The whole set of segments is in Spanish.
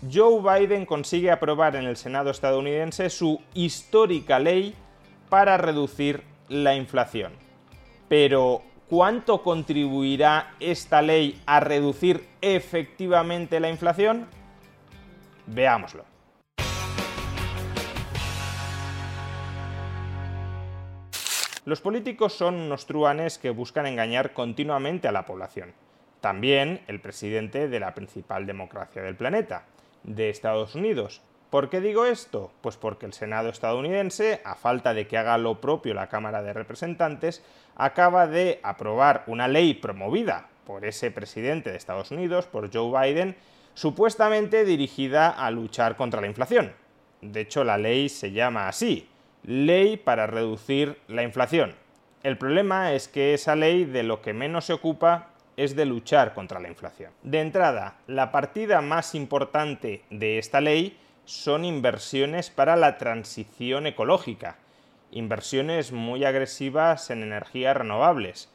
Joe Biden consigue aprobar en el Senado estadounidense su histórica ley para reducir la inflación. Pero, ¿cuánto contribuirá esta ley a reducir efectivamente la inflación? Veámoslo. Los políticos son unos truanes que buscan engañar continuamente a la población. También el presidente de la principal democracia del planeta, de Estados Unidos. ¿Por qué digo esto? Pues porque el Senado estadounidense, a falta de que haga lo propio la Cámara de Representantes, acaba de aprobar una ley promovida por ese presidente de Estados Unidos, por Joe Biden, supuestamente dirigida a luchar contra la inflación. De hecho, la ley se llama así, Ley para reducir la inflación. El problema es que esa ley de lo que menos se ocupa es de luchar contra la inflación. De entrada, la partida más importante de esta ley son inversiones para la transición ecológica, inversiones muy agresivas en energías renovables,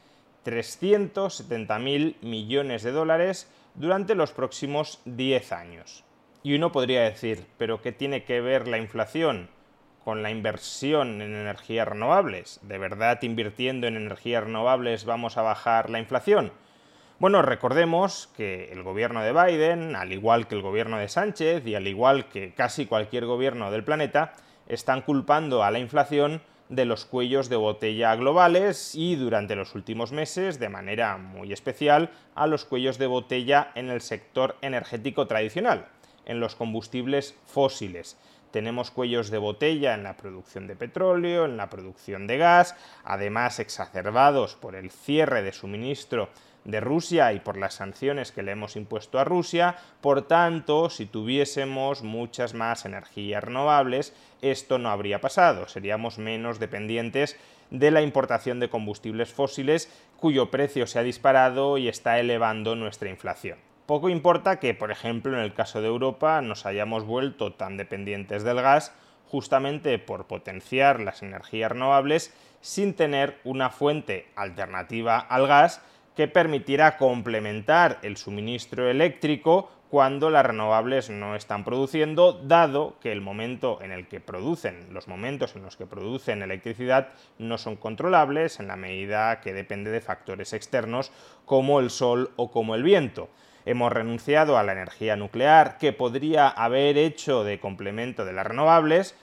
370.000 millones de dólares durante los próximos 10 años. Y uno podría decir, ¿pero qué tiene que ver la inflación con la inversión en energías renovables? ¿De verdad invirtiendo en energías renovables vamos a bajar la inflación? Bueno, recordemos que el gobierno de Biden, al igual que el gobierno de Sánchez y al igual que casi cualquier gobierno del planeta, están culpando a la inflación de los cuellos de botella globales y durante los últimos meses, de manera muy especial, a los cuellos de botella en el sector energético tradicional, en los combustibles fósiles. Tenemos cuellos de botella en la producción de petróleo, en la producción de gas, además exacerbados por el cierre de suministro de Rusia y por las sanciones que le hemos impuesto a Rusia. Por tanto, si tuviésemos muchas más energías renovables, esto no habría pasado. Seríamos menos dependientes de la importación de combustibles fósiles cuyo precio se ha disparado y está elevando nuestra inflación. Poco importa que, por ejemplo, en el caso de Europa nos hayamos vuelto tan dependientes del gas justamente por potenciar las energías renovables sin tener una fuente alternativa al gas que permitirá complementar el suministro eléctrico cuando las renovables no están produciendo, dado que el momento en el que producen, los momentos en los que producen electricidad no son controlables en la medida que depende de factores externos como el sol o como el viento. Hemos renunciado a la energía nuclear que podría haber hecho de complemento de las renovables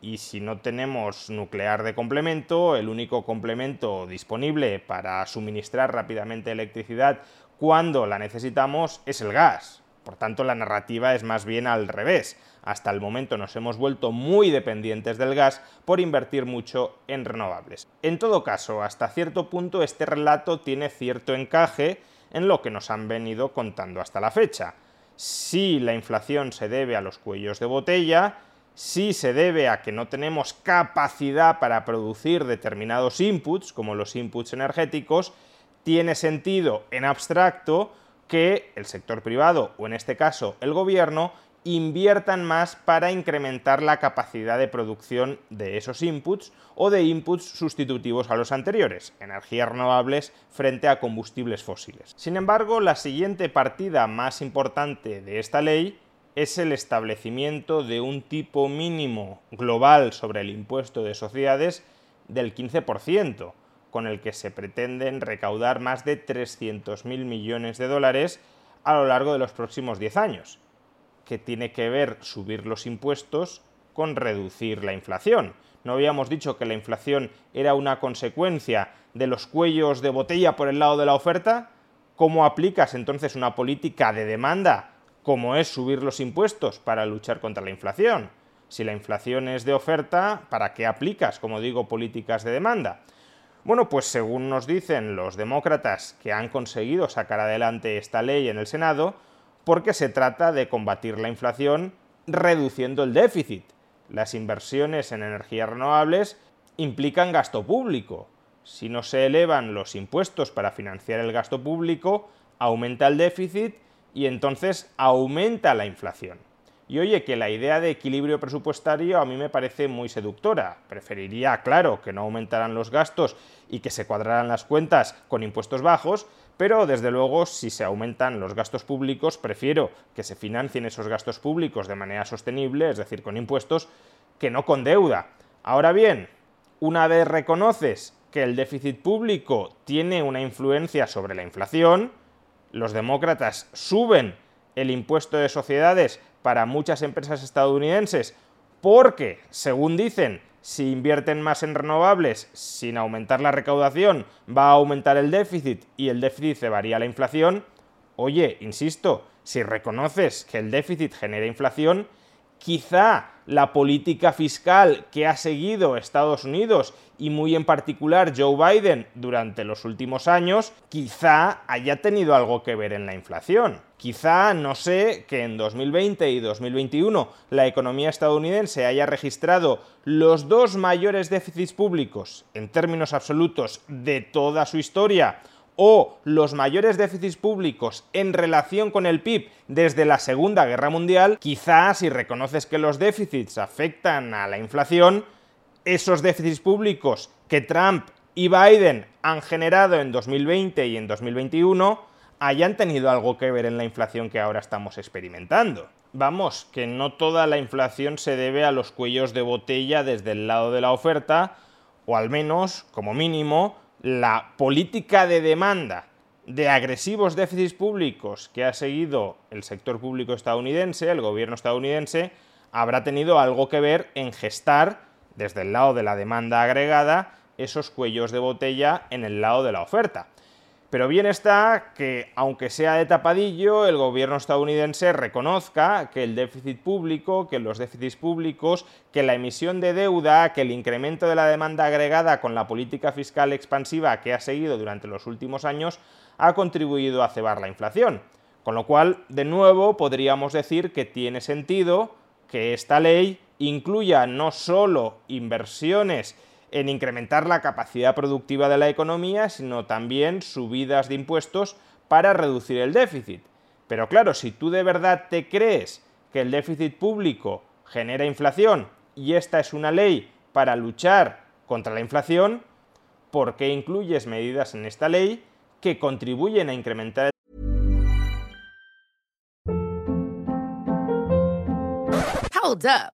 y si no tenemos nuclear de complemento, el único complemento disponible para suministrar rápidamente electricidad cuando la necesitamos es el gas. Por tanto, la narrativa es más bien al revés. Hasta el momento nos hemos vuelto muy dependientes del gas por invertir mucho en renovables. En todo caso, hasta cierto punto este relato tiene cierto encaje en lo que nos han venido contando hasta la fecha. Si la inflación se debe a los cuellos de botella, si se debe a que no tenemos capacidad para producir determinados inputs, como los inputs energéticos, tiene sentido en abstracto que el sector privado, o en este caso el gobierno, inviertan más para incrementar la capacidad de producción de esos inputs o de inputs sustitutivos a los anteriores, energías renovables frente a combustibles fósiles. Sin embargo, la siguiente partida más importante de esta ley es el establecimiento de un tipo mínimo global sobre el impuesto de sociedades del 15%, con el que se pretenden recaudar más de 300.000 millones de dólares a lo largo de los próximos 10 años, que tiene que ver subir los impuestos con reducir la inflación. ¿No habíamos dicho que la inflación era una consecuencia de los cuellos de botella por el lado de la oferta? ¿Cómo aplicas entonces una política de demanda como es subir los impuestos para luchar contra la inflación. Si la inflación es de oferta, ¿para qué aplicas, como digo, políticas de demanda? Bueno, pues según nos dicen los demócratas que han conseguido sacar adelante esta ley en el Senado, porque se trata de combatir la inflación reduciendo el déficit. Las inversiones en energías renovables implican gasto público. Si no se elevan los impuestos para financiar el gasto público, aumenta el déficit y entonces aumenta la inflación. Y oye, que la idea de equilibrio presupuestario a mí me parece muy seductora. Preferiría, claro, que no aumentaran los gastos y que se cuadraran las cuentas con impuestos bajos, pero desde luego si se aumentan los gastos públicos, prefiero que se financien esos gastos públicos de manera sostenible, es decir, con impuestos, que no con deuda. Ahora bien, una vez reconoces que el déficit público tiene una influencia sobre la inflación, los demócratas suben el impuesto de sociedades para muchas empresas estadounidenses porque, según dicen, si invierten más en renovables sin aumentar la recaudación, va a aumentar el déficit y el déficit se varía la inflación, oye, insisto, si reconoces que el déficit genera inflación, quizá la política fiscal que ha seguido Estados Unidos y muy en particular Joe Biden durante los últimos años, quizá haya tenido algo que ver en la inflación. Quizá no sé que en 2020 y 2021 la economía estadounidense haya registrado los dos mayores déficits públicos en términos absolutos de toda su historia o los mayores déficits públicos en relación con el PIB desde la Segunda Guerra Mundial, quizás si reconoces que los déficits afectan a la inflación, esos déficits públicos que Trump y Biden han generado en 2020 y en 2021 hayan tenido algo que ver en la inflación que ahora estamos experimentando. Vamos, que no toda la inflación se debe a los cuellos de botella desde el lado de la oferta, o al menos, como mínimo, la política de demanda de agresivos déficits públicos que ha seguido el sector público estadounidense, el gobierno estadounidense, habrá tenido algo que ver en gestar, desde el lado de la demanda agregada, esos cuellos de botella en el lado de la oferta. Pero bien está que, aunque sea de tapadillo, el gobierno estadounidense reconozca que el déficit público, que los déficits públicos, que la emisión de deuda, que el incremento de la demanda agregada con la política fiscal expansiva que ha seguido durante los últimos años ha contribuido a cebar la inflación. Con lo cual, de nuevo, podríamos decir que tiene sentido que esta ley incluya no solo inversiones en incrementar la capacidad productiva de la economía, sino también subidas de impuestos para reducir el déficit. Pero claro, si tú de verdad te crees que el déficit público genera inflación y esta es una ley para luchar contra la inflación, ¿por qué incluyes medidas en esta ley que contribuyen a incrementar el Hold.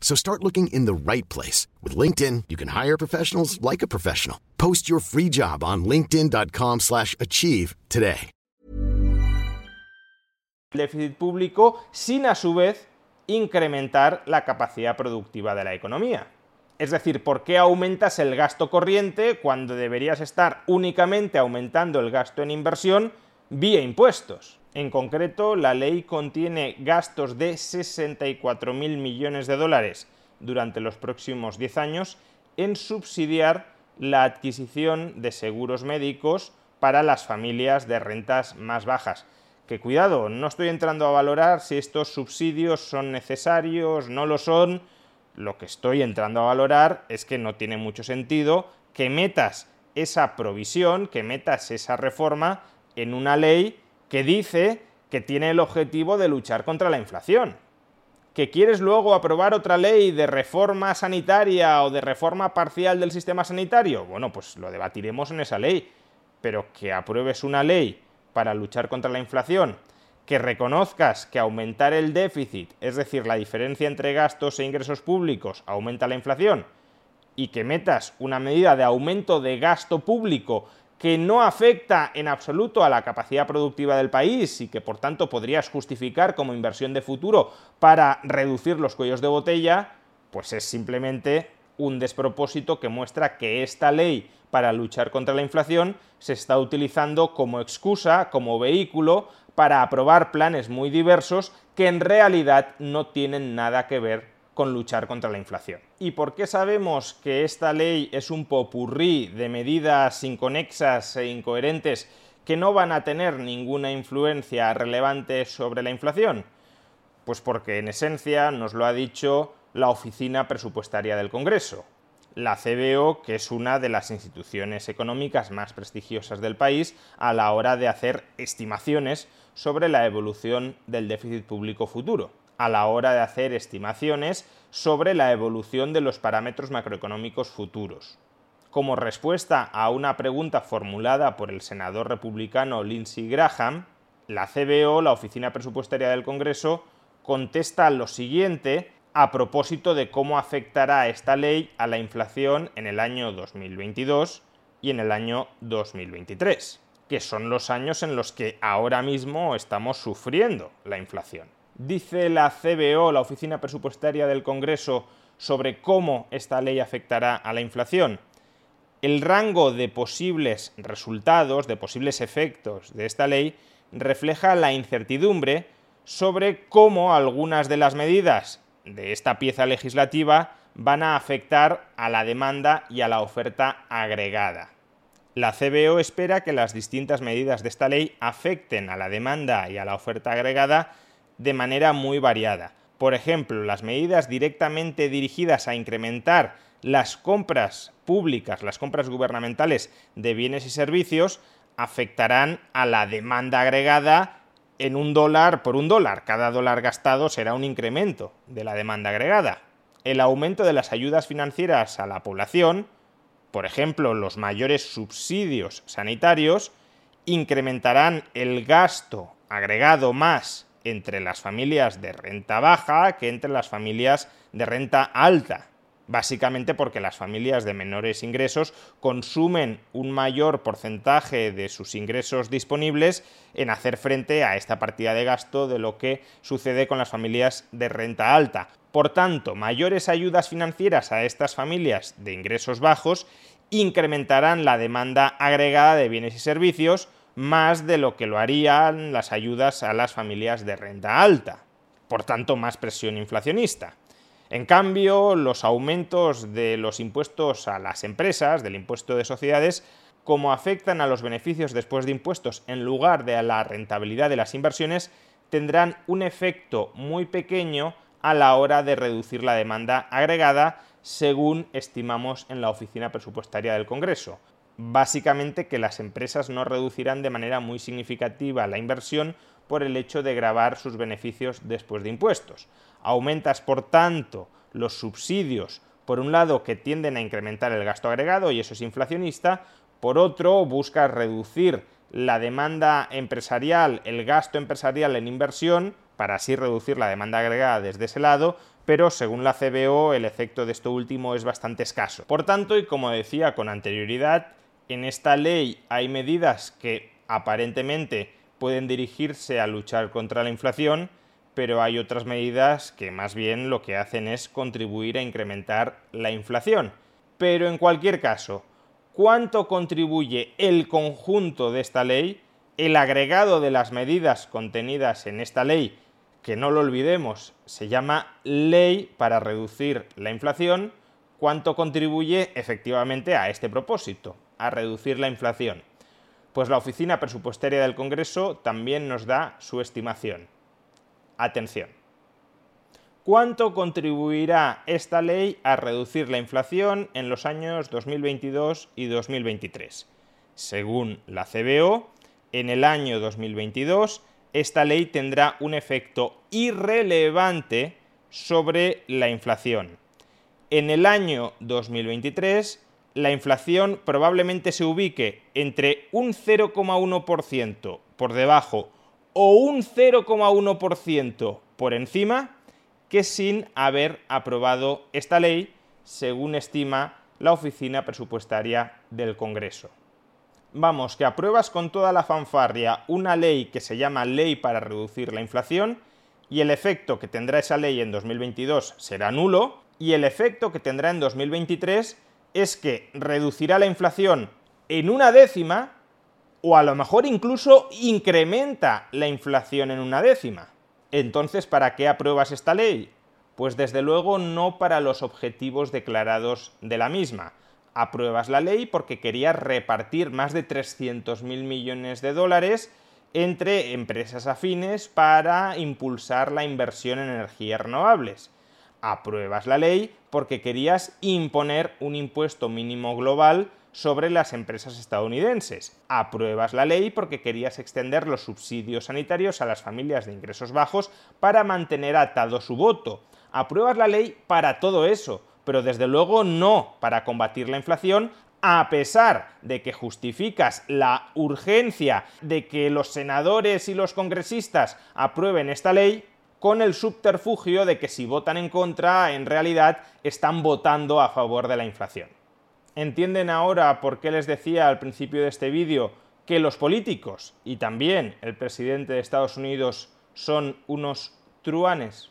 So start looking in the right place. With LinkedIn, you can hire professionals like a professional. Post your free job on linkedin.com slash achieve today. Déficit público sin a su vez incrementar la capacidad productiva de la economía. Es decir, ¿por qué aumentas el gasto corriente cuando deberías estar únicamente aumentando el gasto en inversión vía impuestos? En concreto, la ley contiene gastos de 64.000 millones de dólares durante los próximos 10 años en subsidiar la adquisición de seguros médicos para las familias de rentas más bajas. Que cuidado, no estoy entrando a valorar si estos subsidios son necesarios, no lo son. Lo que estoy entrando a valorar es que no tiene mucho sentido que metas esa provisión, que metas esa reforma en una ley que dice que tiene el objetivo de luchar contra la inflación. ¿Que quieres luego aprobar otra ley de reforma sanitaria o de reforma parcial del sistema sanitario? Bueno, pues lo debatiremos en esa ley. Pero que apruebes una ley para luchar contra la inflación, que reconozcas que aumentar el déficit, es decir, la diferencia entre gastos e ingresos públicos, aumenta la inflación, y que metas una medida de aumento de gasto público que no afecta en absoluto a la capacidad productiva del país y que por tanto podrías justificar como inversión de futuro para reducir los cuellos de botella, pues es simplemente un despropósito que muestra que esta ley para luchar contra la inflación se está utilizando como excusa, como vehículo para aprobar planes muy diversos que en realidad no tienen nada que ver con luchar contra la inflación. ¿Y por qué sabemos que esta ley es un popurrí de medidas inconexas e incoherentes que no van a tener ninguna influencia relevante sobre la inflación? Pues porque en esencia nos lo ha dicho la Oficina Presupuestaria del Congreso, la CBO, que es una de las instituciones económicas más prestigiosas del país a la hora de hacer estimaciones sobre la evolución del déficit público futuro a la hora de hacer estimaciones sobre la evolución de los parámetros macroeconómicos futuros. Como respuesta a una pregunta formulada por el senador republicano Lindsey Graham, la CBO, la Oficina Presupuestaria del Congreso, contesta lo siguiente a propósito de cómo afectará esta ley a la inflación en el año 2022 y en el año 2023, que son los años en los que ahora mismo estamos sufriendo la inflación dice la CBO, la Oficina Presupuestaria del Congreso, sobre cómo esta ley afectará a la inflación? El rango de posibles resultados, de posibles efectos de esta ley, refleja la incertidumbre sobre cómo algunas de las medidas de esta pieza legislativa van a afectar a la demanda y a la oferta agregada. La CBO espera que las distintas medidas de esta ley afecten a la demanda y a la oferta agregada de manera muy variada. Por ejemplo, las medidas directamente dirigidas a incrementar las compras públicas, las compras gubernamentales de bienes y servicios, afectarán a la demanda agregada en un dólar por un dólar. Cada dólar gastado será un incremento de la demanda agregada. El aumento de las ayudas financieras a la población, por ejemplo, los mayores subsidios sanitarios, incrementarán el gasto agregado más entre las familias de renta baja que entre las familias de renta alta. Básicamente porque las familias de menores ingresos consumen un mayor porcentaje de sus ingresos disponibles en hacer frente a esta partida de gasto de lo que sucede con las familias de renta alta. Por tanto, mayores ayudas financieras a estas familias de ingresos bajos incrementarán la demanda agregada de bienes y servicios, más de lo que lo harían las ayudas a las familias de renta alta. Por tanto, más presión inflacionista. En cambio, los aumentos de los impuestos a las empresas, del impuesto de sociedades, como afectan a los beneficios después de impuestos en lugar de a la rentabilidad de las inversiones, tendrán un efecto muy pequeño a la hora de reducir la demanda agregada, según estimamos en la Oficina Presupuestaria del Congreso básicamente que las empresas no reducirán de manera muy significativa la inversión por el hecho de grabar sus beneficios después de impuestos. Aumentas, por tanto, los subsidios, por un lado, que tienden a incrementar el gasto agregado, y eso es inflacionista, por otro, buscas reducir la demanda empresarial, el gasto empresarial en inversión, para así reducir la demanda agregada desde ese lado, pero según la CBO el efecto de esto último es bastante escaso. Por tanto, y como decía con anterioridad, en esta ley hay medidas que aparentemente pueden dirigirse a luchar contra la inflación, pero hay otras medidas que más bien lo que hacen es contribuir a incrementar la inflación. Pero en cualquier caso, ¿cuánto contribuye el conjunto de esta ley, el agregado de las medidas contenidas en esta ley, que no lo olvidemos, se llama Ley para reducir la inflación, cuánto contribuye efectivamente a este propósito? A reducir la inflación? Pues la Oficina Presupuestaria del Congreso también nos da su estimación. Atención. ¿Cuánto contribuirá esta ley a reducir la inflación en los años 2022 y 2023? Según la CBO, en el año 2022 esta ley tendrá un efecto irrelevante sobre la inflación. En el año 2023 la inflación probablemente se ubique entre un 0,1% por debajo o un 0,1% por encima que sin haber aprobado esta ley, según estima la Oficina Presupuestaria del Congreso. Vamos, que apruebas con toda la fanfarria una ley que se llama Ley para reducir la inflación y el efecto que tendrá esa ley en 2022 será nulo y el efecto que tendrá en 2023 es que reducirá la inflación en una décima o a lo mejor incluso incrementa la inflación en una décima. Entonces, ¿para qué apruebas esta ley? Pues desde luego no para los objetivos declarados de la misma. Apruebas la ley porque querías repartir más de 300.000 millones de dólares entre empresas afines para impulsar la inversión en energías renovables. Apruebas la ley porque querías imponer un impuesto mínimo global sobre las empresas estadounidenses. Apruebas la ley porque querías extender los subsidios sanitarios a las familias de ingresos bajos para mantener atado su voto. Apruebas la ley para todo eso, pero desde luego no para combatir la inflación a pesar de que justificas la urgencia de que los senadores y los congresistas aprueben esta ley con el subterfugio de que si votan en contra, en realidad están votando a favor de la inflación. ¿Entienden ahora por qué les decía al principio de este vídeo que los políticos y también el presidente de Estados Unidos son unos truanes?